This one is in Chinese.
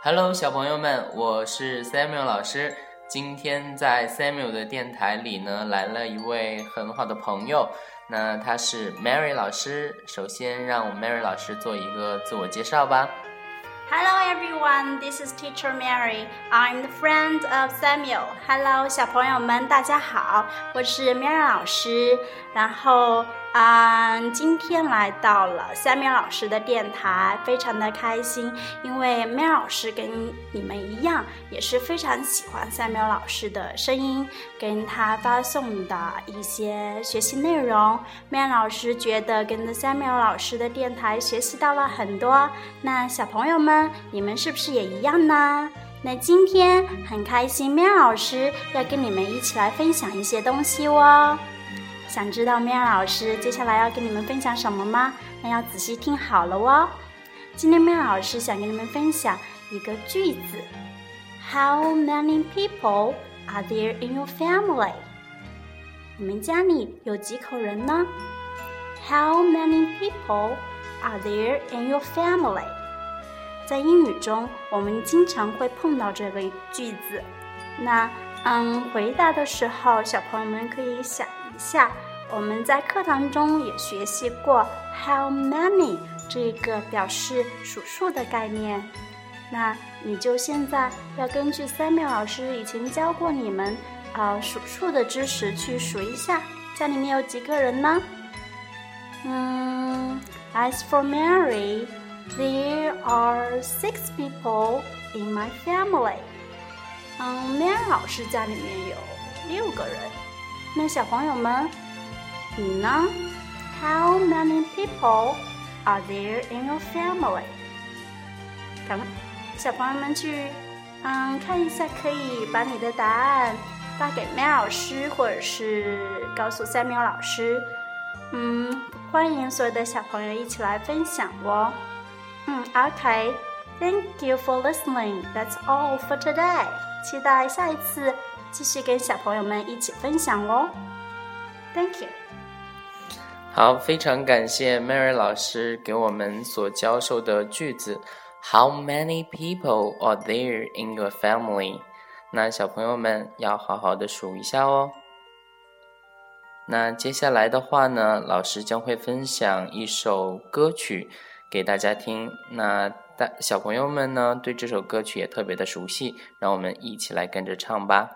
Hello，小朋友们，我是 Samuel 老师。今天在 Samuel 的电台里呢，来了一位很好的朋友，那他是 Mary 老师。首先，让我 Mary 老师做一个自我介绍吧。Hello everyone, this is Teacher Mary. I'm the friend of Samuel. Hello，小朋友们，大家好，我是 Mary 老师。然后，嗯，今天来到了 Samuel 老师的电台，非常的开心，因为苗老师跟你们一样，也是非常喜欢 Samuel 老师的声音，跟他发送的一些学习内容。苗老师觉得跟着 Samuel 老师的电台学习到了很多。那小朋友们，你们是不是也一样呢？那今天很开心苗老师要跟你们一起来分享一些东西哦。想知道 Mia 老师接下来要跟你们分享什么吗？那要仔细听好了哦。今天 Mia 老师想跟你们分享一个句子：How many people are there in your family？你们家里有几口人呢？How many people are there in your family？在英语中，我们经常会碰到这个句子。那嗯，回答的时候，小朋友们可以想。下，我们在课堂中也学习过 how many 这个表示数数的概念。那你就现在要根据 Sammy 老师以前教过你们呃数数的知识去数一下，家里面有几个人呢？嗯，As for Mary, there are six people in my family。嗯，Mary 老师家里面有六个人。那小朋友们，你呢？How many people are there in your family？赶快，小朋友们去，嗯，看一下，可以把你的答案发给麦老师，或者是告诉三苗老师。嗯，欢迎所有的小朋友一起来分享哦。嗯，OK，Thank you for listening. That's all for today. 期待下一次。 继续跟小朋友们一起分享哦，Thank you。好，非常感谢 Mary 老师给我们所教授的句子。How many people are there in your family？那小朋友们要好好的数一下哦。那接下来的话呢，老师将会分享一首歌曲给大家听。那大小朋友们呢，对这首歌曲也特别的熟悉，让我们一起来跟着唱吧。